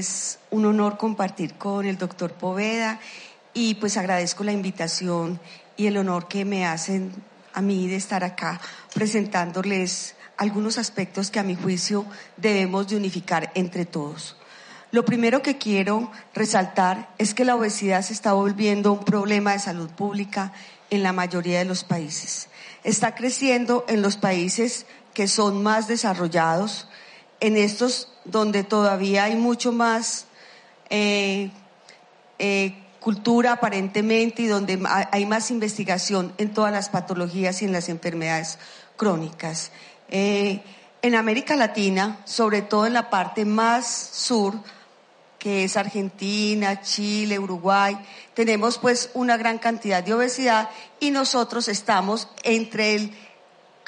es un honor compartir con el doctor Poveda y pues agradezco la invitación y el honor que me hacen a mí de estar acá presentándoles algunos aspectos que a mi juicio debemos de unificar entre todos. Lo primero que quiero resaltar es que la obesidad se está volviendo un problema de salud pública en la mayoría de los países. Está creciendo en los países que son más desarrollados, en estos donde todavía hay mucho más eh, eh, cultura aparentemente y donde hay más investigación en todas las patologías y en las enfermedades crónicas. Eh, en América Latina, sobre todo en la parte más sur, que es Argentina, Chile, Uruguay, tenemos pues una gran cantidad de obesidad y nosotros estamos entre el,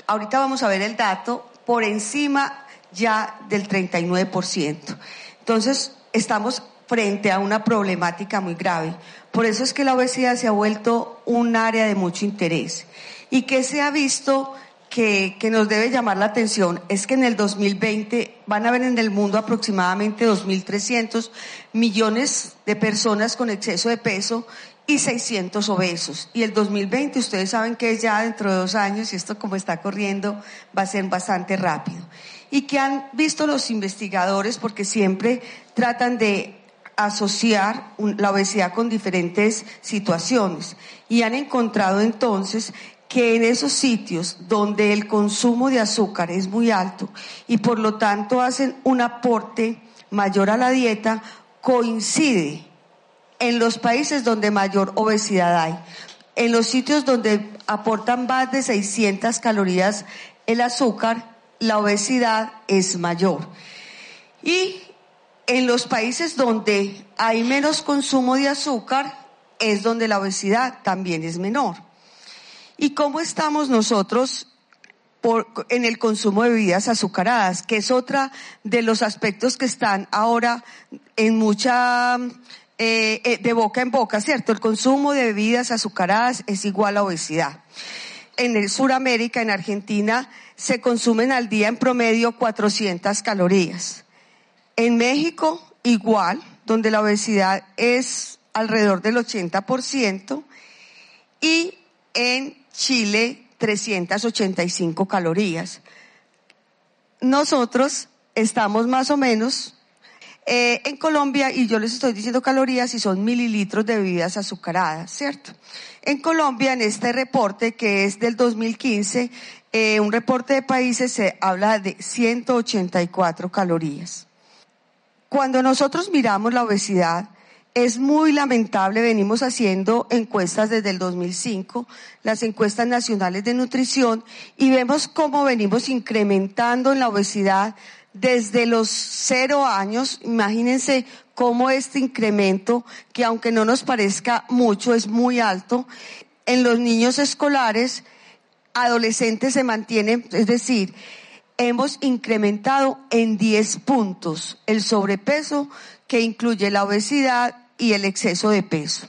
ahorita vamos a ver el dato, por encima ya del 39%. Entonces, estamos frente a una problemática muy grave. Por eso es que la obesidad se ha vuelto un área de mucho interés y que se ha visto que, que, nos debe llamar la atención es que en el 2020 van a haber en el mundo aproximadamente 2.300 millones de personas con exceso de peso y 600 obesos. Y el 2020 ustedes saben que es ya dentro de dos años y esto como está corriendo va a ser bastante rápido. Y que han visto los investigadores porque siempre tratan de asociar la obesidad con diferentes situaciones y han encontrado entonces que en esos sitios donde el consumo de azúcar es muy alto y por lo tanto hacen un aporte mayor a la dieta, coincide en los países donde mayor obesidad hay. En los sitios donde aportan más de 600 calorías el azúcar, la obesidad es mayor. Y en los países donde hay menos consumo de azúcar, es donde la obesidad también es menor. ¿Y cómo estamos nosotros por, en el consumo de bebidas azucaradas? Que es otra de los aspectos que están ahora en mucha, eh, eh, de boca en boca, ¿cierto? El consumo de bebidas azucaradas es igual a obesidad. En el Suramérica, en Argentina, se consumen al día en promedio 400 calorías. En México, igual, donde la obesidad es alrededor del 80%. Y en Chile 385 calorías. Nosotros estamos más o menos eh, en Colombia, y yo les estoy diciendo calorías y son mililitros de bebidas azucaradas, ¿cierto? En Colombia, en este reporte que es del 2015, eh, un reporte de países se habla de 184 calorías. Cuando nosotros miramos la obesidad, es muy lamentable, venimos haciendo encuestas desde el 2005, las encuestas nacionales de nutrición, y vemos cómo venimos incrementando en la obesidad desde los cero años. Imagínense cómo este incremento, que aunque no nos parezca mucho, es muy alto, en los niños escolares, adolescentes se mantiene, es decir, hemos incrementado en 10 puntos el sobrepeso que incluye la obesidad y el exceso de peso.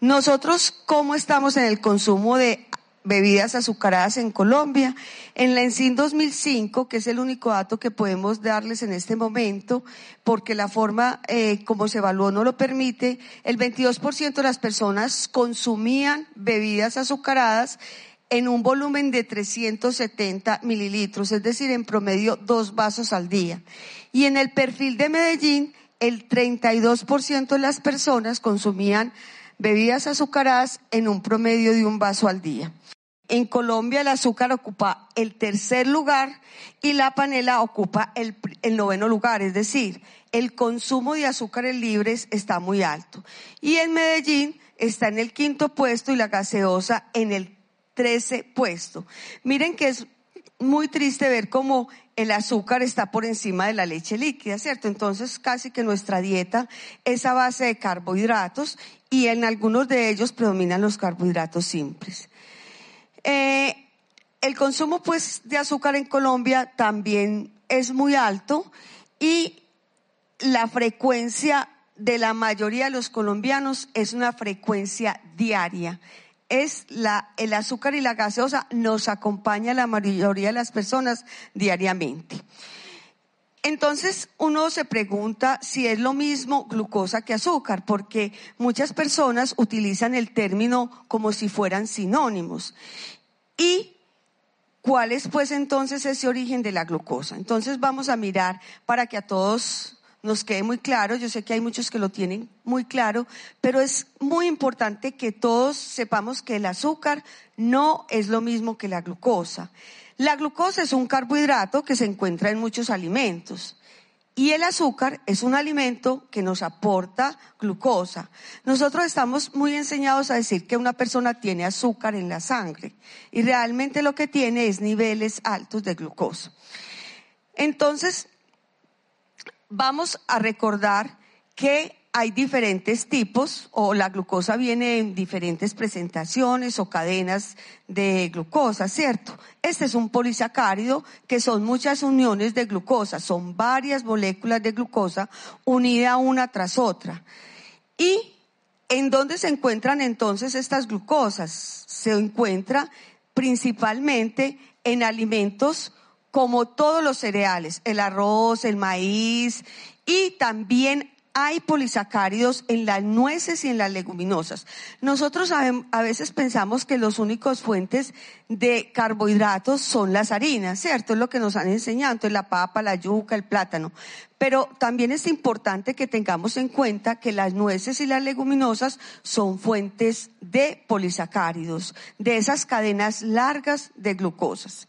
Nosotros, ¿cómo estamos en el consumo de bebidas azucaradas en Colombia? En la ENSIN 2005, que es el único dato que podemos darles en este momento, porque la forma eh, como se evaluó no lo permite, el 22% de las personas consumían bebidas azucaradas en un volumen de 370 mililitros, es decir, en promedio dos vasos al día. Y en el perfil de Medellín, el 32% de las personas consumían bebidas azucaradas en un promedio de un vaso al día. En Colombia el azúcar ocupa el tercer lugar y la panela ocupa el, noveno lugar, es decir, el consumo de azúcares libres está muy alto. Y en Medellín está en el quinto puesto y la gaseosa en el trece puesto. Miren que es muy triste ver cómo el azúcar está por encima de la leche líquida, ¿cierto? Entonces casi que nuestra dieta es a base de carbohidratos y en algunos de ellos predominan los carbohidratos simples. Eh, el consumo pues de azúcar en Colombia también es muy alto y la frecuencia de la mayoría de los colombianos es una frecuencia diaria es el azúcar y la gaseosa nos acompaña la mayoría de las personas diariamente. Entonces uno se pregunta si es lo mismo glucosa que azúcar, porque muchas personas utilizan el término como si fueran sinónimos. ¿Y cuál es pues entonces ese origen de la glucosa? Entonces vamos a mirar para que a todos nos quede muy claro. Yo sé que hay muchos que lo tienen muy claro, pero es muy importante que todos sepamos que el azúcar no es lo mismo que la glucosa. La glucosa es un carbohidrato que se encuentra en muchos alimentos. Y el azúcar es un alimento que nos aporta glucosa. Nosotros estamos muy enseñados a decir que una persona tiene azúcar en la sangre y realmente lo que tiene es niveles altos de glucosa. Entonces, vamos a recordar que hay diferentes tipos o la glucosa viene en diferentes presentaciones o cadenas de glucosa, ¿cierto? Este es un polisacárido que son muchas uniones de glucosa, son varias moléculas de glucosa unidas una tras otra. ¿Y en dónde se encuentran entonces estas glucosas? Se encuentra principalmente en alimentos como todos los cereales, el arroz, el maíz y también hay polisacáridos en las nueces y en las leguminosas. Nosotros a veces pensamos que los únicos fuentes de carbohidratos son las harinas, ¿cierto? Es lo que nos han enseñado, entonces la papa, la yuca, el plátano. Pero también es importante que tengamos en cuenta que las nueces y las leguminosas son fuentes de polisacáridos, de esas cadenas largas de glucosas.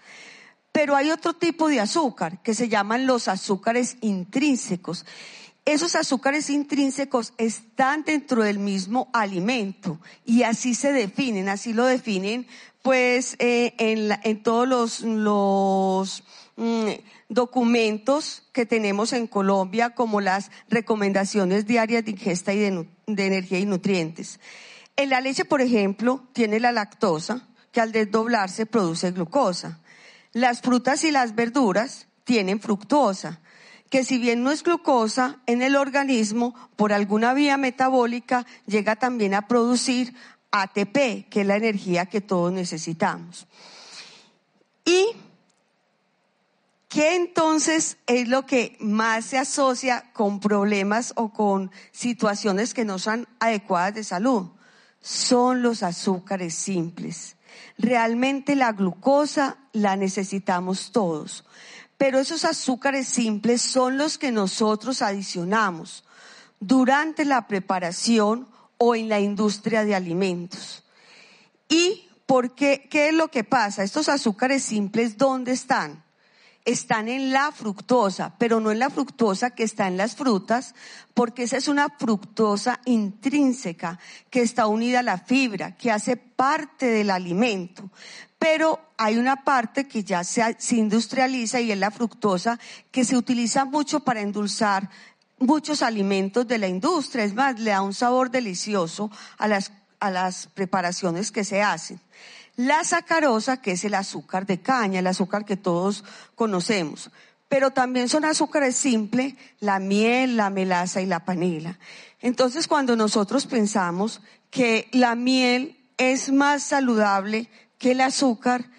Pero hay otro tipo de azúcar que se llaman los azúcares intrínsecos esos azúcares intrínsecos están dentro del mismo alimento y así se definen, así lo definen pues eh, en, todos los, mm, documentos que tenemos en Colombia como las recomendaciones diarias de ingesta y de, de energía y nutrientes. En la leche, por ejemplo, tiene la lactosa que al desdoblarse produce glucosa. Las frutas y las verduras tienen fructosa que si bien no es glucosa en el organismo, por alguna vía metabólica llega también a producir ATP, que es la energía que todos necesitamos. ¿Y qué entonces es lo que más se asocia con problemas o con situaciones que no son adecuadas de salud? Son los azúcares simples. Realmente la glucosa la necesitamos todos pero esos azúcares simples son los que nosotros adicionamos durante la preparación o en la industria de alimentos. ¿Y por qué? ¿Qué es lo que pasa? Estos azúcares simples, ¿dónde están? Están en la fructosa, pero no en la fructosa que está en las frutas, porque esa es una fructosa intrínseca que está unida a la fibra, que hace parte del alimento pero hay una parte que ya se, industrializa y es la fructosa, que se utiliza mucho para endulzar muchos alimentos de la industria. Es más, le da un sabor delicioso a las, a las preparaciones que se hacen. La sacarosa, que es el azúcar de caña, el azúcar que todos conocemos. Pero también son azúcares simples, la miel, la melaza y la panela. Entonces, cuando nosotros pensamos que la miel es más saludable que el azúcar,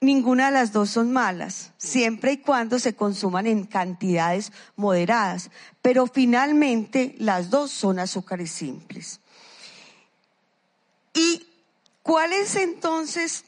ninguna de las dos son malas, siempre y cuando se consuman en cantidades moderadas, pero finalmente las dos son azúcares simples. ¿Y cuál es entonces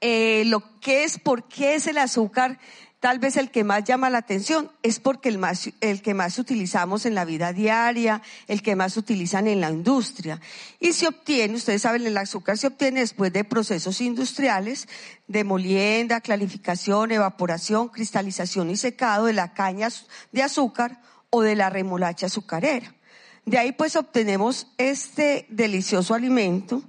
eh, lo que es, por qué es el azúcar tal vez el que más llama la atención es porque el, más, el que más utilizamos en la vida diaria, el que más utilizan en la industria. Y se obtiene, ustedes saben, el azúcar se obtiene después de procesos industriales de molienda, clarificación, evaporación, cristalización y secado de la caña de azúcar o de la remolacha azucarera. De ahí pues obtenemos este delicioso alimento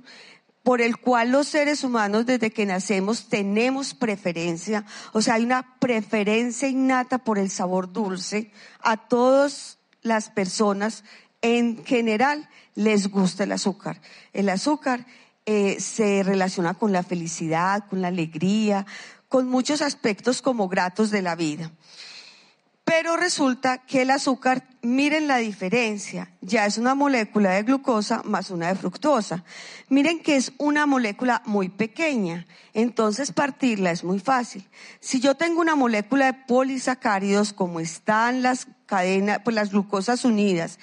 por el cual los seres humanos desde que nacemos tenemos preferencia, o sea, hay una preferencia innata por el sabor dulce. A todas las personas en general les gusta el azúcar. El azúcar eh, se relaciona con la felicidad, con la alegría, con muchos aspectos como gratos de la vida. Pero resulta que el azúcar, miren la diferencia, ya es una molécula de glucosa más una de fructosa. Miren que es una molécula muy pequeña, entonces partirla es muy fácil. Si yo tengo una molécula de polisacáridos, como están las cadenas, pues las glucosas unidas,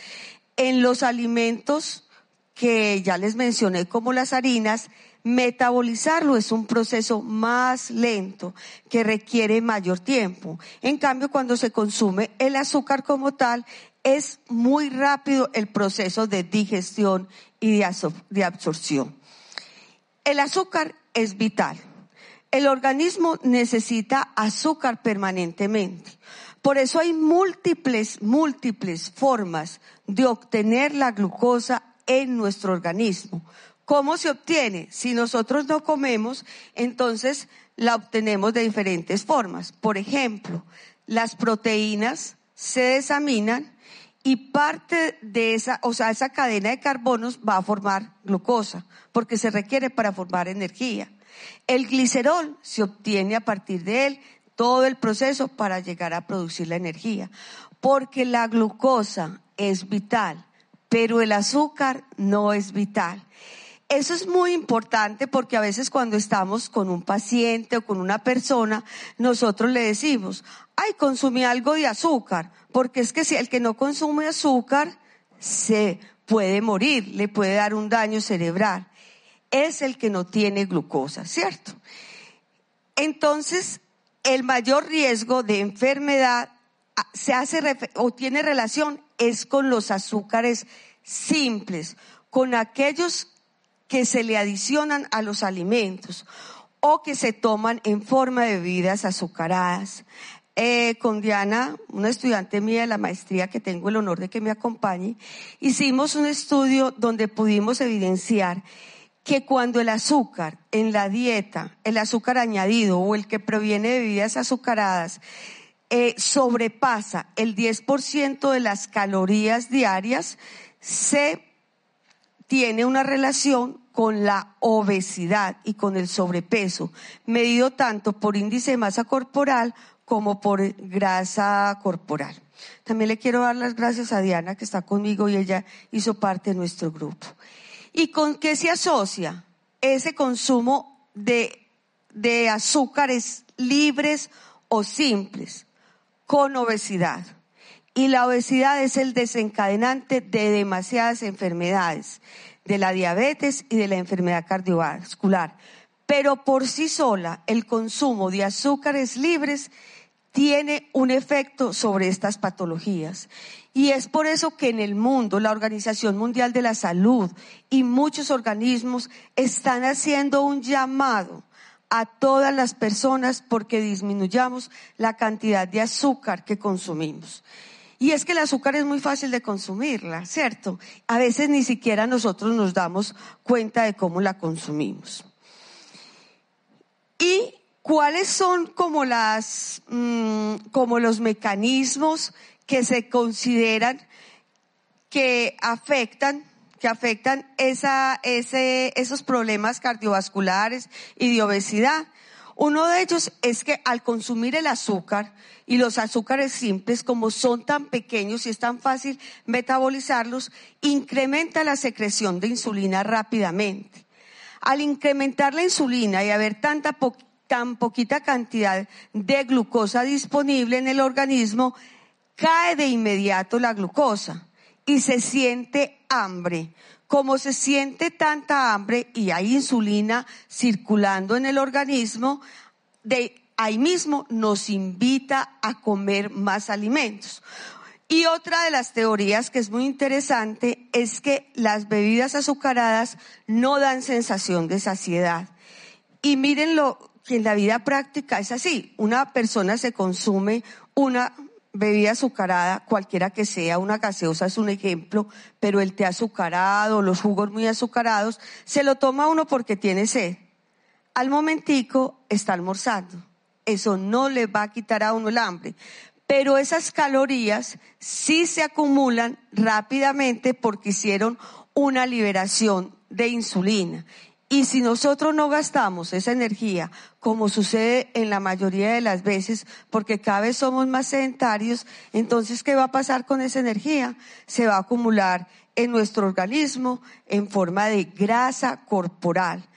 en los alimentos que ya les mencioné como las harinas, Metabolizarlo es un proceso más lento que requiere mayor tiempo. En cambio, cuando se consume el azúcar como tal, es muy rápido el proceso de digestión y de absorción. El azúcar es vital. El organismo necesita azúcar permanentemente. Por eso hay múltiples, múltiples formas de obtener la glucosa en nuestro organismo. ¿Cómo se obtiene? Si nosotros no comemos, entonces la obtenemos de diferentes formas. Por ejemplo, las proteínas se desaminan y parte de esa, o sea, esa cadena de carbonos va a formar glucosa, porque se requiere para formar energía. El glicerol se obtiene a partir de él todo el proceso para llegar a producir la energía, porque la glucosa es vital, pero el azúcar no es vital. Eso es muy importante porque a veces cuando estamos con un paciente o con una persona, nosotros le decimos, ay, consumí algo de azúcar, porque es que si el que no consume azúcar se puede morir, le puede dar un daño cerebral. Es el que no tiene glucosa, ¿cierto? Entonces, el mayor riesgo de enfermedad ah, se hace o tiene relación es con los azúcares simples, con aquellos que se le adicionan a los alimentos o que se toman en forma de bebidas azucaradas. Eh, con Diana, una estudiante mía de la maestría que tengo el honor de que me acompañe, hicimos un estudio donde pudimos evidenciar que cuando el azúcar en la dieta, el azúcar añadido o el que proviene de bebidas azucaradas, eh, sobrepasa el 10% de las calorías diarias, se tiene una relación con la obesidad y con el sobrepeso, medido tanto por índice de masa corporal como por grasa corporal. También le quiero dar las gracias a Diana que está conmigo y ella hizo parte de nuestro grupo. ¿Y con qué se asocia ese consumo de, de azúcares libres o simples? Con obesidad y la obesidad es el desencadenante de demasiadas enfermedades, de la diabetes y de la enfermedad cardiovascular. Pero por sí sola, el consumo de azúcares libres tiene un efecto sobre estas patologías. Y es por eso que en el mundo la Organización Mundial de la Salud y muchos organismos están haciendo un llamado a todas las personas porque disminuyamos la cantidad de azúcar que consumimos. Y es que el azúcar es muy fácil de consumirla, ¿cierto? A veces ni siquiera nosotros nos damos cuenta de cómo la consumimos. ¿Y cuáles son como las, mm, como los mecanismos que se consideran que afectan, que afectan esa, ese, esos problemas cardiovasculares y de obesidad? Uno de ellos es que al consumir el azúcar, y los azúcares simples, como son tan pequeños y es tan fácil metabolizarlos, incrementa la secreción de insulina rápidamente. Al incrementar la insulina y haber tanta tan poquita cantidad de glucosa disponible en el organismo, cae de inmediato la glucosa y se siente hambre. Como se siente tanta hambre y hay insulina circulando en el organismo, de ahí mismo nos invita a comer más alimentos. Y otra de las teorías que es muy interesante es que las bebidas azucaradas no dan sensación de saciedad. Y mírenlo, que en la vida práctica es así. Una persona se consume una bebida azucarada, cualquiera que sea, una gaseosa es un ejemplo, pero el té azucarado, los jugos muy azucarados, se lo toma uno porque tiene sed. Al momentico está almorzando eso no le va a quitar a uno el hambre. Pero esas calorías sí se acumulan rápidamente porque hicieron una liberación de insulina. Y si nosotros no gastamos esa energía, como sucede en la mayoría de las veces, porque cada vez somos más sedentarios, entonces, ¿qué va a pasar con esa energía? Se va a acumular en nuestro organismo en forma de grasa corporal.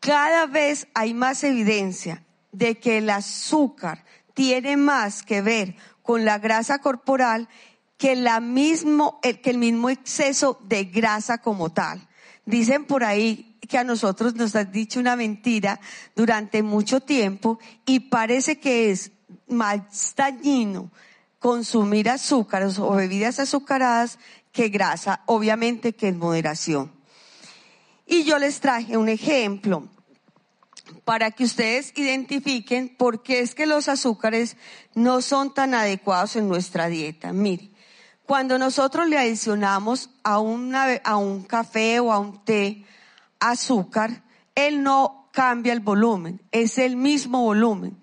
Cada vez hay más evidencia de que el azúcar tiene más que ver con la grasa corporal que, mismo, que el mismo exceso de grasa como tal. Dicen por ahí que a nosotros nos han dicho una mentira durante mucho tiempo y parece que es más dañino consumir azúcares o bebidas azucaradas que grasa, obviamente que en moderación. Y yo les traje un ejemplo para que ustedes identifiquen por qué es que los azúcares no son tan adecuados en nuestra dieta. Mire, cuando nosotros le adicionamos a, a un café o a un té azúcar, él no cambia el volumen, es el mismo volumen,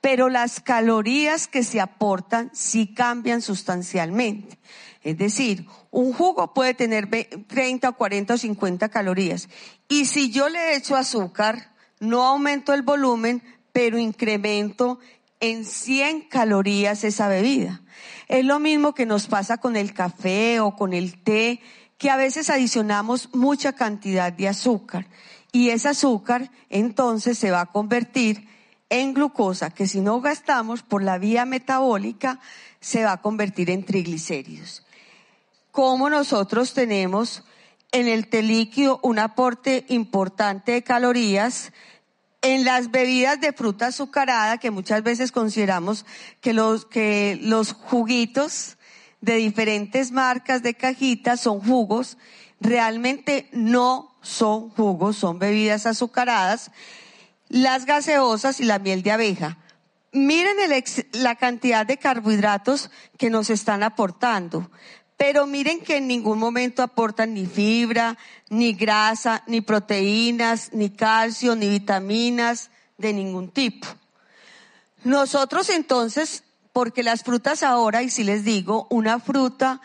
pero las calorías que se aportan sí cambian sustancialmente. Es decir, un jugo puede tener 30, 40 o 50 calorías. Y si yo le echo azúcar, no aumento el volumen, pero incremento en 100 calorías esa bebida. Es lo mismo que nos pasa con el café o con el té que a veces adicionamos mucha cantidad de azúcar y ese azúcar entonces se va a convertir en glucosa que si no gastamos por la vía metabólica se va a convertir en triglicéridos. Como nosotros tenemos en el té líquido un aporte importante de calorías, en las bebidas de fruta azucarada, que muchas veces consideramos que los, que los juguitos de diferentes marcas de cajitas son jugos, realmente no son jugos, son bebidas azucaradas, las gaseosas y la miel de abeja. Miren la cantidad de carbohidratos que nos están aportando, pero miren que en ningún momento aportan ni fibra, ni grasa, ni proteínas, ni calcio, ni vitaminas de ningún tipo. Nosotros entonces porque las frutas ahora, y si les digo, una fruta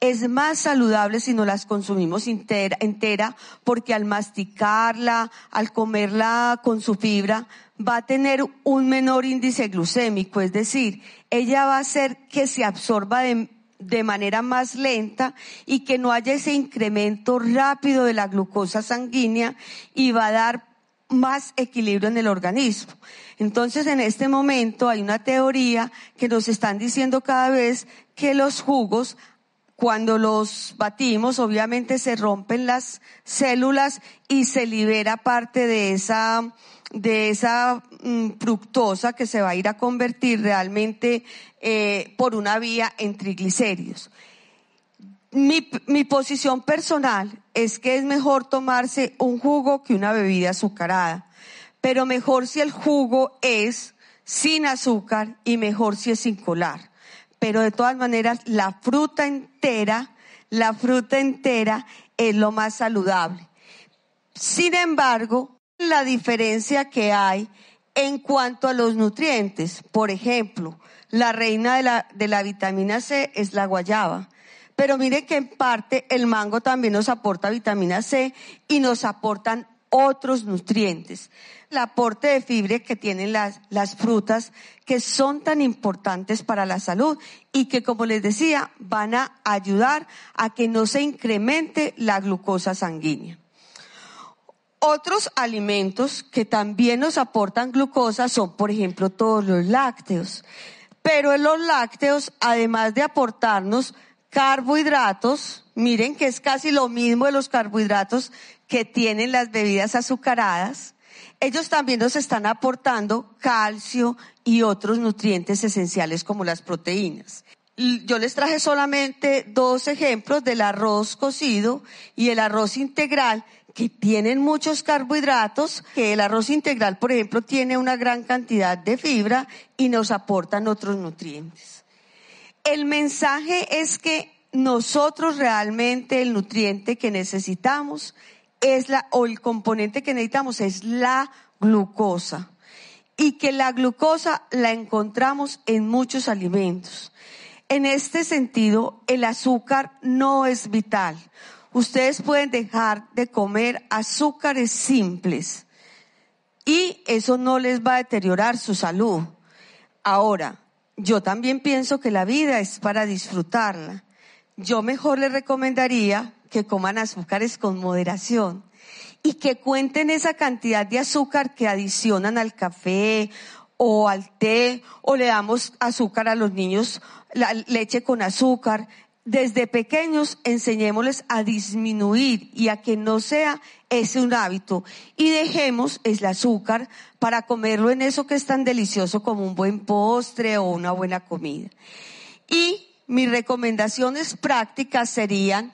es más saludable si no las consumimos entera, porque al masticarla, al comerla con su fibra, va a tener un menor índice glucémico, es decir, ella va a hacer que se absorba de manera más lenta y que no haya ese incremento rápido de la glucosa sanguínea y va a dar más equilibrio en el organismo. Entonces, en este momento hay una teoría que nos están diciendo cada vez que los jugos, cuando los batimos, obviamente se rompen las células y se libera parte de esa, de esa mm, fructosa que se va a ir a convertir realmente eh, por una vía en triglicéridos. Mi, mi, posición personal es que es mejor tomarse un jugo que una bebida azucarada, pero mejor si el jugo es sin azúcar y mejor si es sin colar. Pero de todas maneras, la fruta entera, la fruta entera es lo más saludable. Sin embargo, la diferencia que hay en cuanto a los nutrientes, por ejemplo, la reina de la, de la vitamina C es la guayaba pero mire que en parte el mango también nos aporta vitamina C y nos aportan otros nutrientes. El aporte de fibra que tienen las, frutas que son tan importantes para la salud y que, como les decía, van a ayudar a que no se incremente la glucosa sanguínea. Otros alimentos que también nos aportan glucosa son, por ejemplo, todos los lácteos. Pero los lácteos, además de aportarnos carbohidratos, miren que es casi lo mismo de los carbohidratos que tienen las bebidas azucaradas, ellos también nos están aportando calcio y otros nutrientes esenciales como las proteínas. Yo les traje solamente dos ejemplos del arroz cocido y el arroz integral que tienen muchos carbohidratos, que el arroz integral, por ejemplo, tiene una gran cantidad de fibra y nos aportan otros nutrientes. El mensaje es que nosotros realmente el nutriente que necesitamos es la, o el componente que necesitamos es la glucosa. Y que la glucosa la encontramos en muchos alimentos. En este sentido, el azúcar no es vital. ustedes pueden dejar de comer azúcares simples y eso no les va a deteriorar su salud. Ahora, yo también pienso que la vida es para disfrutarla. Yo mejor les recomendaría que coman azúcares con moderación y que cuenten esa cantidad de azúcar que adicionan al café o al té o le damos azúcar a los niños, la leche con azúcar. Desde pequeños enseñémosles a disminuir y a que no sea ese un hábito y dejemos el azúcar para comerlo en eso que es tan delicioso como un buen postre o una buena comida. Y mis recomendaciones prácticas serían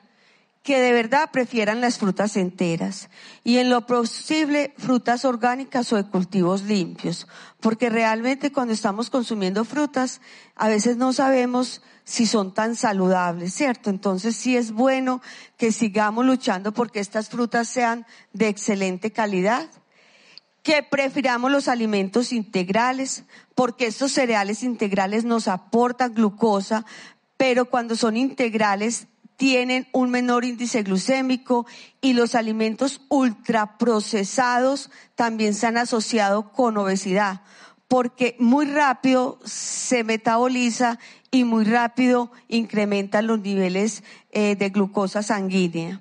que de verdad prefieran las frutas enteras y en lo posible frutas orgánicas o de cultivos limpios, porque realmente cuando estamos consumiendo frutas a veces no sabemos si son tan saludables, ¿cierto? Entonces sí es bueno que sigamos luchando porque estas frutas sean de excelente calidad, que prefiramos los alimentos integrales, porque estos cereales integrales nos aportan glucosa, pero cuando son integrales tienen un menor índice glucémico y los alimentos ultraprocesados también se han asociado con obesidad, porque muy rápido se metaboliza y muy rápido incrementan los niveles eh, de glucosa sanguínea.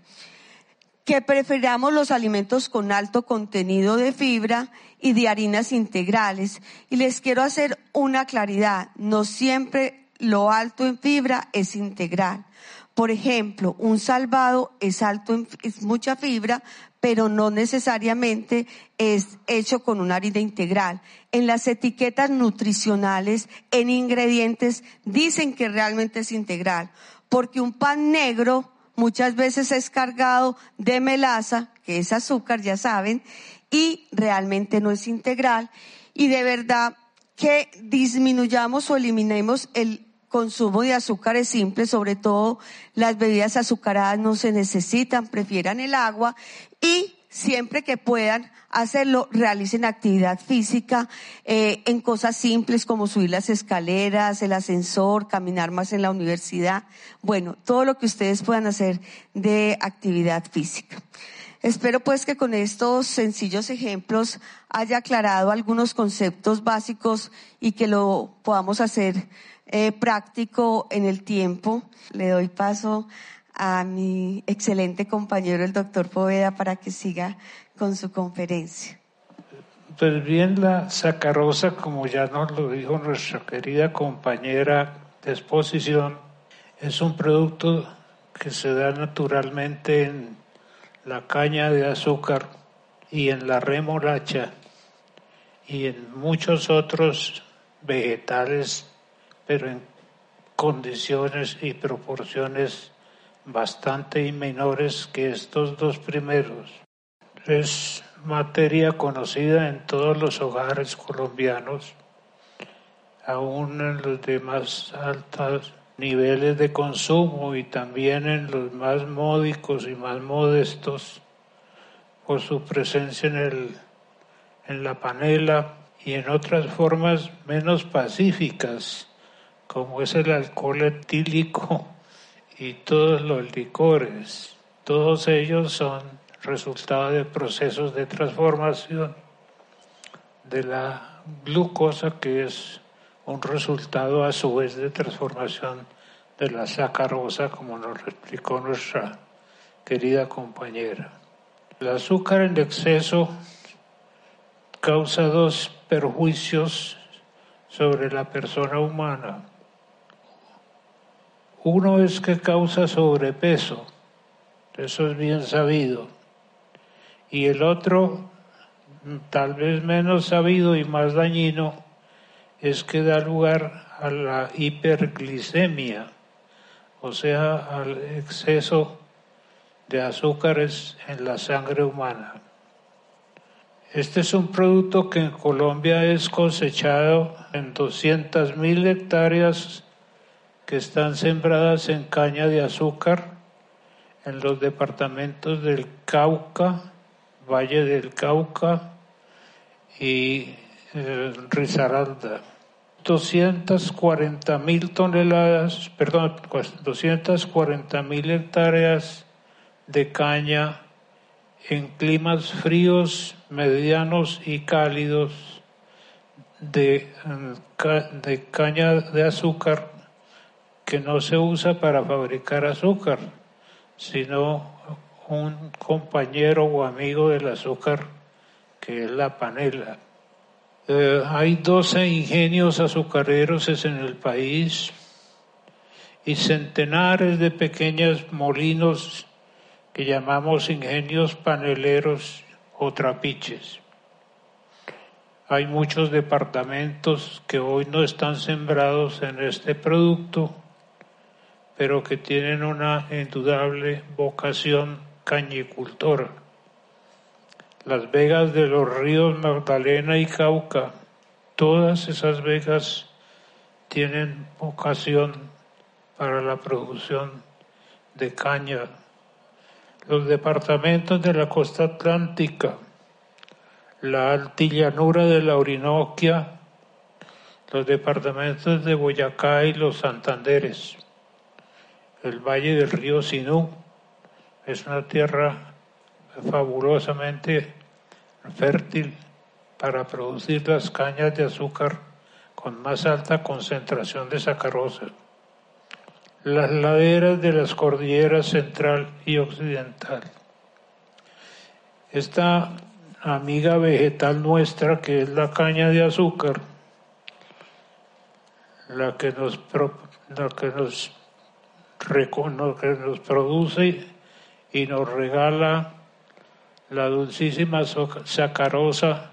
Que preferamos los alimentos con alto contenido de fibra y de harinas integrales. Y les quiero hacer una claridad, no siempre lo alto en fibra es integral. Por ejemplo, un salvado es alto en es mucha fibra, pero no necesariamente es hecho con una harina integral. En las etiquetas nutricionales, en ingredientes, dicen que realmente es integral, porque un pan negro muchas veces es cargado de melaza, que es azúcar, ya saben, y realmente no es integral. Y de verdad que disminuyamos o eliminemos el consumo de azúcares simples, sobre todo las bebidas azucaradas no se necesitan, prefieran el agua y siempre que puedan hacerlo, realicen actividad física eh, en cosas simples como subir las escaleras, el ascensor, caminar más en la universidad, bueno, todo lo que ustedes puedan hacer de actividad física. Espero pues que con estos sencillos ejemplos haya aclarado algunos conceptos básicos y que lo podamos hacer eh, práctico en el tiempo. Le doy paso a mi excelente compañero, el doctor Poveda, para que siga con su conferencia. Pues bien, la sacarosa, como ya nos lo dijo nuestra querida compañera de exposición, es un producto que se da naturalmente en la caña de azúcar y en la remolacha y en muchos otros vegetales pero en condiciones y proporciones bastante menores que estos dos primeros. Es materia conocida en todos los hogares colombianos, aún en los de más altos niveles de consumo y también en los más módicos y más modestos por su presencia en, el, en la panela y en otras formas menos pacíficas como es el alcohol etílico y todos los licores. Todos ellos son resultado de procesos de transformación de la glucosa, que es un resultado a su vez de transformación de la sacarosa, como nos explicó nuestra querida compañera. El azúcar en exceso causa dos perjuicios sobre la persona humana. Uno es que causa sobrepeso, eso es bien sabido. Y el otro, tal vez menos sabido y más dañino, es que da lugar a la hiperglicemia, o sea, al exceso de azúcares en la sangre humana. Este es un producto que en Colombia es cosechado en 200.000 hectáreas que están sembradas en caña de azúcar en los departamentos del Cauca, Valle del Cauca y eh, Risaralda. 240 mil toneladas, perdón, 240 pues, mil hectáreas de caña en climas fríos, medianos y cálidos de, de caña de azúcar que no se usa para fabricar azúcar, sino un compañero o amigo del azúcar que es la panela. Eh, hay 12 ingenios azucareros en el país y centenares de pequeños molinos que llamamos ingenios paneleros o trapiches. Hay muchos departamentos que hoy no están sembrados en este producto, pero que tienen una indudable vocación cañicultora. Las vegas de los ríos Magdalena y Cauca, todas esas vegas tienen vocación para la producción de caña. Los departamentos de la costa atlántica, la altillanura de la Orinoquia, los departamentos de Boyacá y los Santanderes, el valle del río Sinú, es una tierra fabulosamente fértil para producir las cañas de azúcar con más alta concentración de sacarosa las laderas de las cordilleras central y occidental. Esta amiga vegetal nuestra, que es la caña de azúcar, la que nos, la que nos, que nos produce y nos regala la dulcísima sacarosa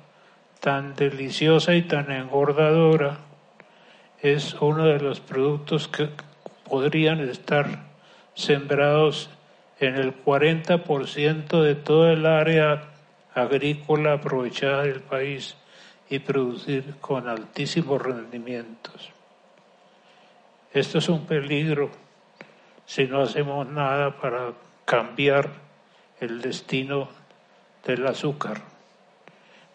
tan deliciosa y tan engordadora, es uno de los productos que podrían estar sembrados en el 40% de toda el área agrícola aprovechada del país y producir con altísimos rendimientos. Esto es un peligro si no hacemos nada para cambiar el destino del azúcar.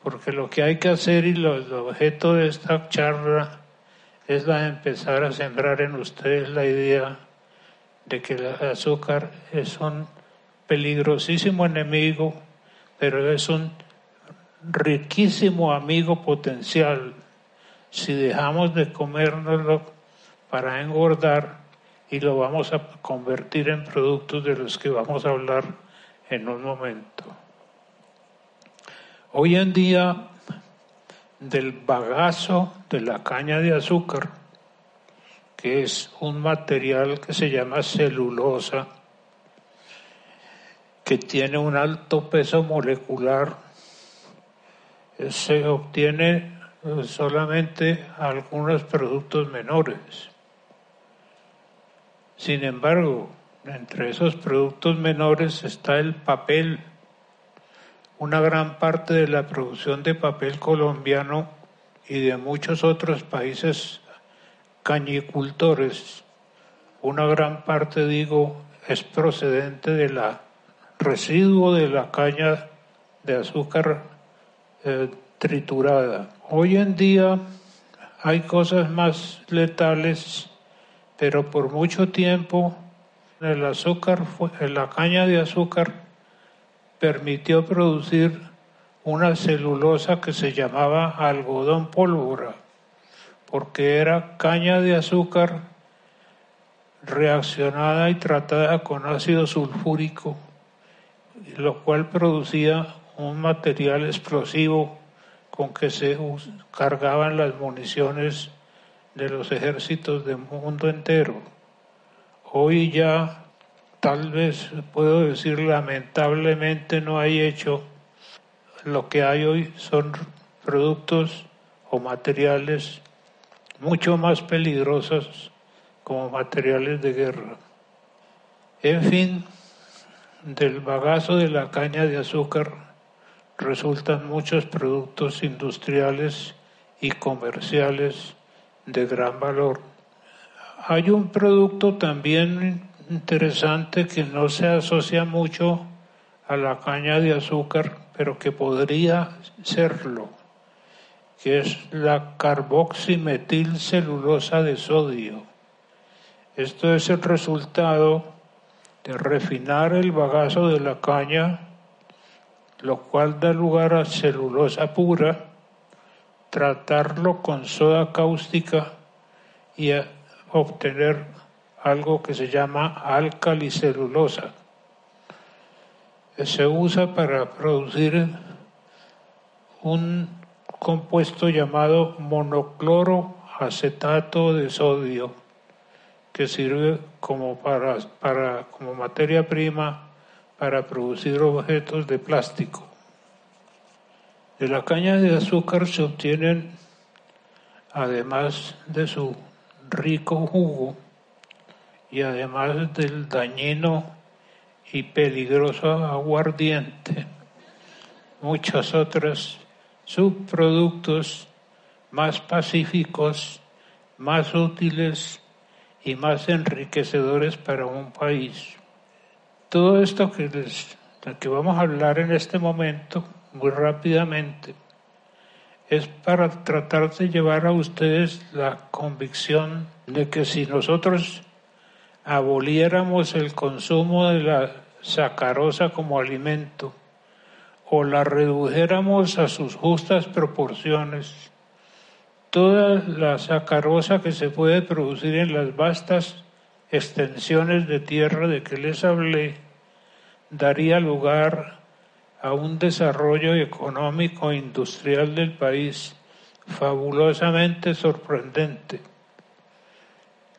Porque lo que hay que hacer y lo, el objeto de esta charla es empezar a sembrar en ustedes la idea de que el azúcar es un peligrosísimo enemigo, pero es un riquísimo amigo potencial si dejamos de comérnoslo para engordar y lo vamos a convertir en productos de los que vamos a hablar en un momento. Hoy en día del bagazo de la caña de azúcar, que es un material que se llama celulosa, que tiene un alto peso molecular, se obtiene solamente algunos productos menores. Sin embargo, entre esos productos menores está el papel, una gran parte de la producción de papel colombiano y de muchos otros países cañicultores, una gran parte, digo, es procedente de la residuo de la caña de azúcar eh, triturada. Hoy en día hay cosas más letales, pero por mucho tiempo el azúcar, la caña de azúcar permitió producir una celulosa que se llamaba algodón pólvora, porque era caña de azúcar reaccionada y tratada con ácido sulfúrico, lo cual producía un material explosivo con que se cargaban las municiones de los ejércitos del mundo entero. Hoy ya tal vez puedo decir lamentablemente no hay hecho, lo que hay hoy son productos o materiales mucho más peligrosos como materiales de guerra. En fin, del bagazo de la caña de azúcar resultan muchos productos industriales y comerciales de gran valor. Hay un producto también interesante que no se asocia mucho a la caña de azúcar, pero que podría serlo, que es la carboximetilcelulosa de sodio. Esto es el resultado de refinar el bagazo de la caña, lo cual da lugar a celulosa pura, tratarlo con soda cáustica y obtener algo que se llama alcalicelulosa. Se usa para producir un compuesto llamado monocloro acetato de sodio que sirve como, para, para, como materia prima para producir objetos de plástico. De la caña de azúcar se obtienen, además de su rico jugo y además del dañino y peligroso aguardiente, muchas otras subproductos más pacíficos, más útiles y más enriquecedores para un país. Todo esto que, les, que vamos a hablar en este momento, muy rápidamente, es para tratar de llevar a ustedes la convicción de que si nosotros aboliéramos el consumo de la sacarosa como alimento, o la redujéramos a sus justas proporciones, toda la sacarosa que se puede producir en las vastas extensiones de tierra de que les hablé, daría lugar a un desarrollo económico e industrial del país fabulosamente sorprendente.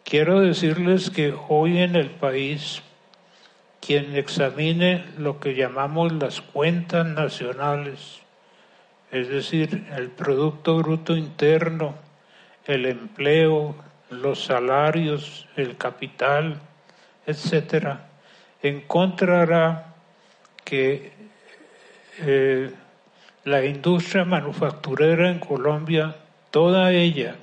Quiero decirles que hoy en el país quien examine lo que llamamos las cuentas nacionales, es decir, el Producto Bruto Interno, el empleo, los salarios, el capital, etcétera, encontrará que eh, la industria manufacturera en Colombia, toda ella,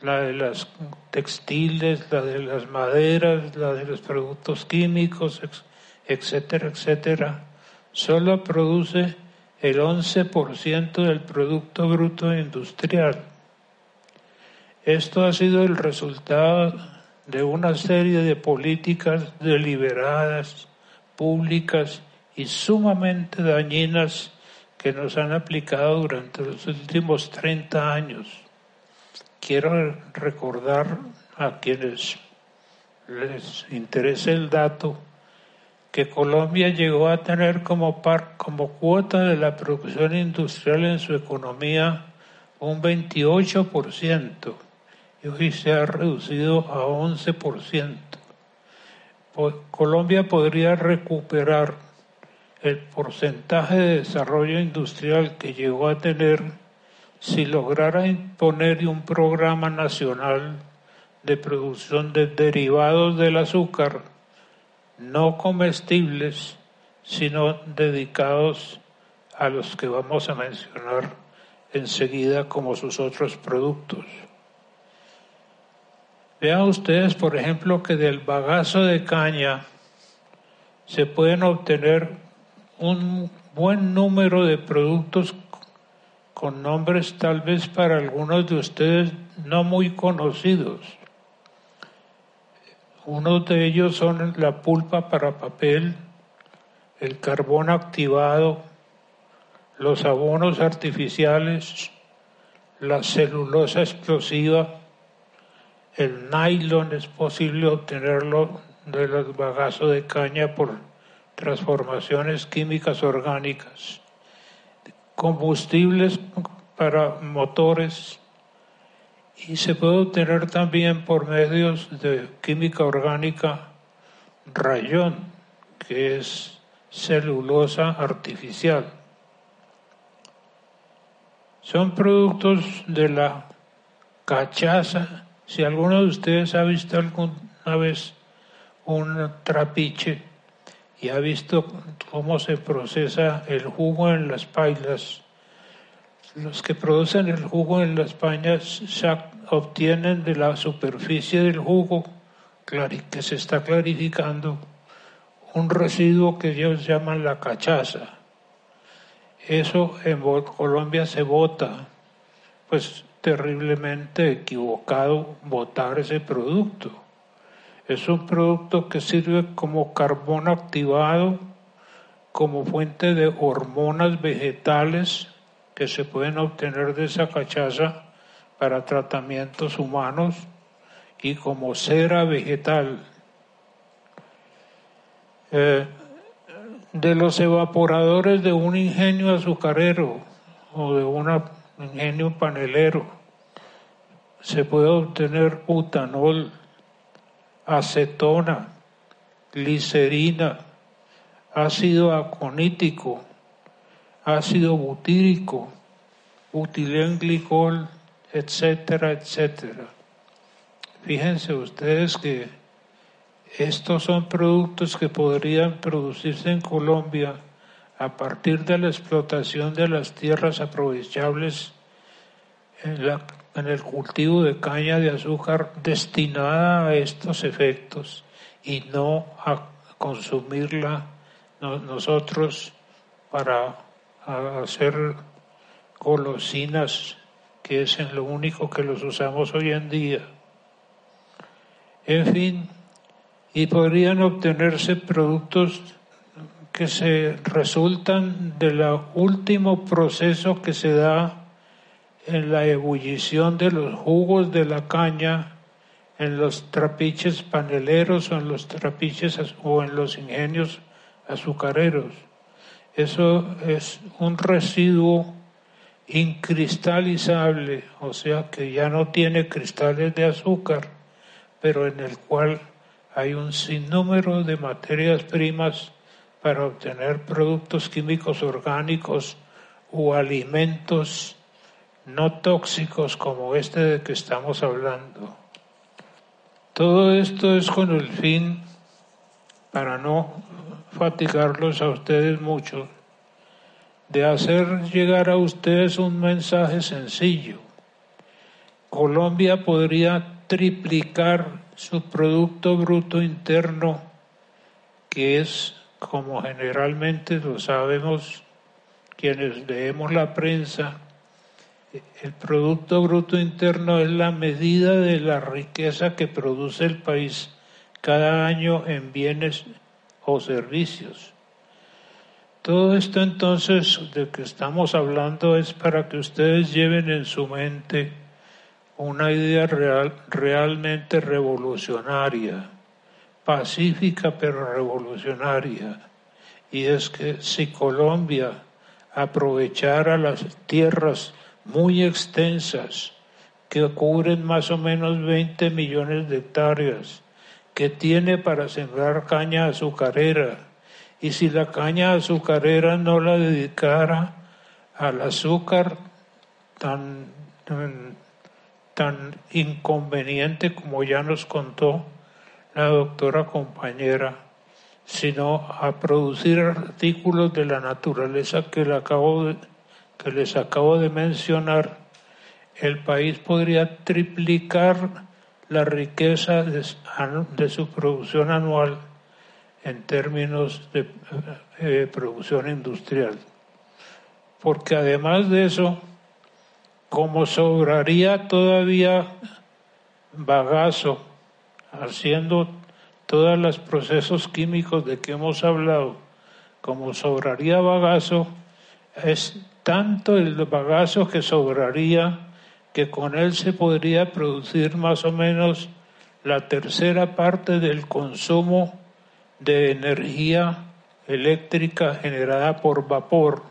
la de las textiles, la de las maderas, la de los productos químicos, etcétera, etcétera, solo produce el 11% del Producto Bruto Industrial. Esto ha sido el resultado de una serie de políticas deliberadas, públicas y sumamente dañinas que nos han aplicado durante los últimos 30 años quiero recordar a quienes les interese el dato que Colombia llegó a tener como, par, como cuota de la producción industrial en su economía un 28% y hoy se ha reducido a 11%. Colombia podría recuperar el porcentaje de desarrollo industrial que llegó a tener si lograra imponer un programa nacional de producción de derivados del azúcar no comestibles, sino dedicados a los que vamos a mencionar enseguida como sus otros productos. Vean ustedes, por ejemplo, que del bagazo de caña se pueden obtener un buen número de productos con nombres tal vez para algunos de ustedes no muy conocidos. Uno de ellos son la pulpa para papel, el carbón activado, los abonos artificiales, la celulosa explosiva, el nylon es posible obtenerlo de los bagazos de caña por transformaciones químicas orgánicas combustibles para motores y se puede obtener también por medios de química orgánica rayón, que es celulosa artificial. Son productos de la cachaza. Si alguno de ustedes ha visto alguna vez un trapiche, y ha visto cómo se procesa el jugo en las pailas. Los que producen el jugo en las pañas obtienen de la superficie del jugo que se está clarificando un residuo que ellos llaman la cachaza. Eso en Colombia se vota, pues terriblemente equivocado votar ese producto. Es un producto que sirve como carbón activado, como fuente de hormonas vegetales que se pueden obtener de esa cachaza para tratamientos humanos y como cera vegetal. Eh, de los evaporadores de un ingenio azucarero o de un ingenio panelero se puede obtener butanol, acetona, glicerina, ácido aconítico, ácido butírico, butilenglicol, etcétera, etcétera. Fíjense ustedes que estos son productos que podrían producirse en Colombia a partir de la explotación de las tierras aprovechables en, el cultivo de caña de azúcar destinada a estos efectos y no a consumirla nosotros para hacer golosinas, que es lo único que los usamos hoy en día. En fin, y podrían obtenerse productos que se resultan del último proceso que se da en la ebullición de los jugos de la caña en los trapiches paneleros o en los trapiches o en los ingenios azucareros. Eso es un residuo incristalizable, o sea que ya no tiene cristales de azúcar, pero en el cual hay un sinnúmero de materias primas para obtener productos químicos orgánicos o alimentos no tóxicos como este de que estamos hablando. Todo esto es con el fin, para no fatigarlos a ustedes mucho, de hacer llegar a ustedes un mensaje sencillo. Colombia podría triplicar su Producto Bruto Interno, que es, como generalmente lo sabemos quienes leemos la prensa, el Producto Bruto Interno es la medida de la riqueza que produce el país cada año en bienes o servicios. Todo esto entonces de que estamos hablando es para que ustedes lleven en su mente una idea real, realmente revolucionaria, pacífica pero revolucionaria, y es que si Colombia aprovechara las tierras muy extensas que cubren más o menos 20 millones de hectáreas, que tiene para sembrar caña azucarera, y si la caña azucarera no la dedicara al azúcar tan tan inconveniente como ya nos contó la doctora compañera, sino a producir artículos de la naturaleza que, le acabo que les acabo de mencionar, el país podría triplicar la riqueza de, su producción anual en términos de eh, producción industrial. Porque además de eso, como sobraría todavía bagazo haciendo todos los procesos químicos de que hemos hablado, como sobraría bagazo, es tanto el bagazo que sobraría que con él se podría producir más o menos la tercera parte del consumo de energía eléctrica generada por vapor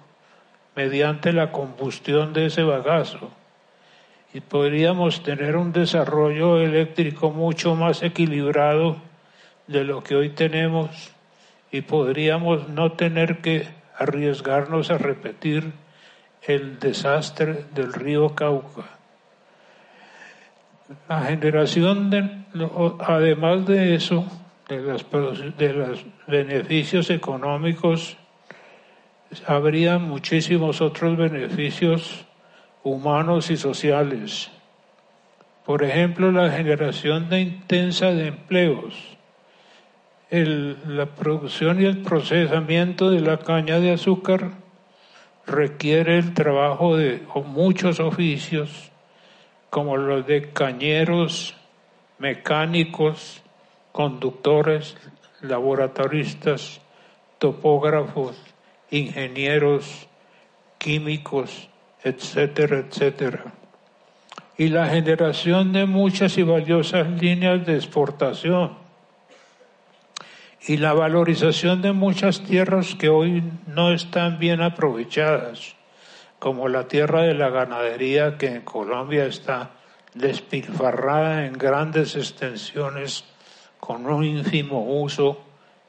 mediante la combustión de ese bagazo. Y podríamos tener un desarrollo eléctrico mucho más equilibrado de lo que hoy tenemos y podríamos no tener que arriesgarnos a repetir el desastre del río Cauca. La generación, de, además de eso, de de los beneficios económicos habría muchísimos otros beneficios humanos y sociales. Por ejemplo, la generación de intensa de empleos, la producción y el procesamiento de la caña de azúcar requiere el trabajo de muchos oficios, como los de cañeros, mecánicos, conductores, laboratoristas, topógrafos, ingenieros, químicos, etcétera, etcétera. Y la generación de muchas y valiosas líneas de exportación y la valorización de muchas tierras que hoy no están bien aprovechadas, como la tierra de la ganadería que en Colombia está despilfarrada en grandes extensiones con un ínfimo uso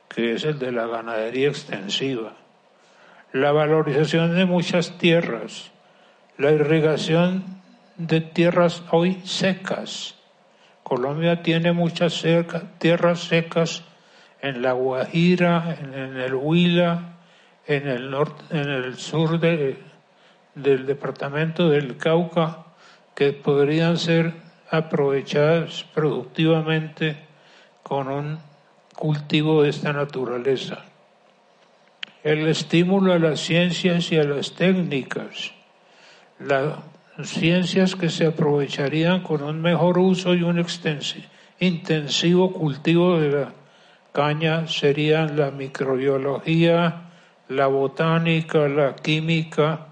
que es el de la ganadería extensiva. La valorización de muchas tierras, la irrigación de tierras hoy secas. Colombia tiene muchas tierras secas en la Guajira, en, el Huila, en el, norte, en el sur del departamento del Cauca, que podrían ser aprovechadas productivamente con un cultivo de esta naturaleza. El estímulo a las ciencias y a las técnicas, las ciencias que se aprovecharían con un mejor uso y un intensivo cultivo de la caña serían la microbiología, la botánica, la química,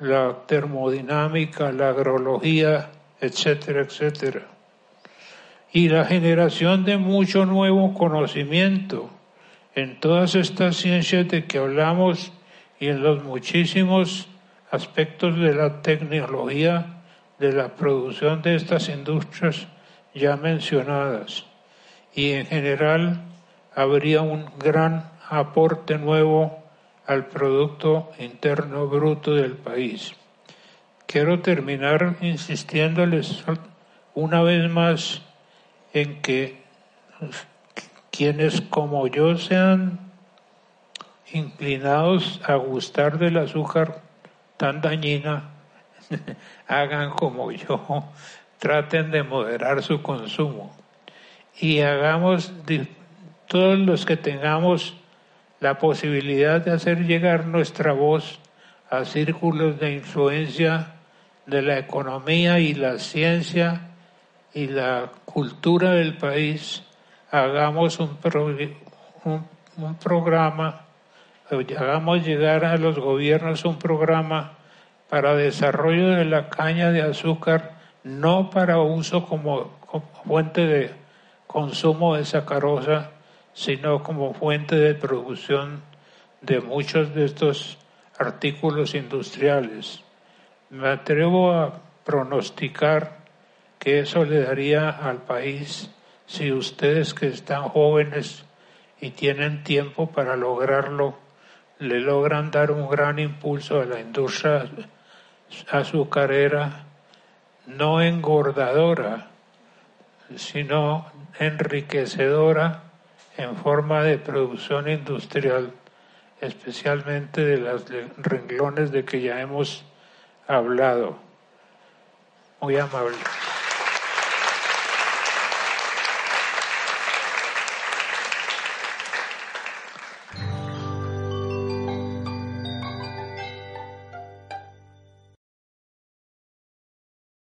la termodinámica, la agrología, etcétera, etcétera. Y la generación de mucho nuevo conocimiento en todas estas ciencias de que hablamos y en los muchísimos aspectos de la tecnología de la producción de estas industrias ya mencionadas. Y en general habría un gran aporte nuevo al Producto Interno Bruto del país. Quiero terminar insistiéndoles una vez más en que quienes como yo sean inclinados a gustar del azúcar tan dañina, hagan como yo, traten de moderar su consumo y hagamos todos los que tengamos la posibilidad de hacer llegar nuestra voz a círculos de influencia de la economía y la ciencia y la cultura del país, hagamos un, programa, hagamos llegar a los gobiernos un programa para desarrollo de la caña de azúcar, no para uso como fuente de consumo de sacarosa, sino como fuente de producción de muchos de estos artículos industriales. Me atrevo a pronosticar que eso le daría al país si ustedes que están jóvenes y tienen tiempo para lograrlo, le logran dar un gran impulso a la industria azucarera, no engordadora, sino enriquecedora en forma de producción industrial, especialmente de los renglones de que ya hemos hablado. Muy amable.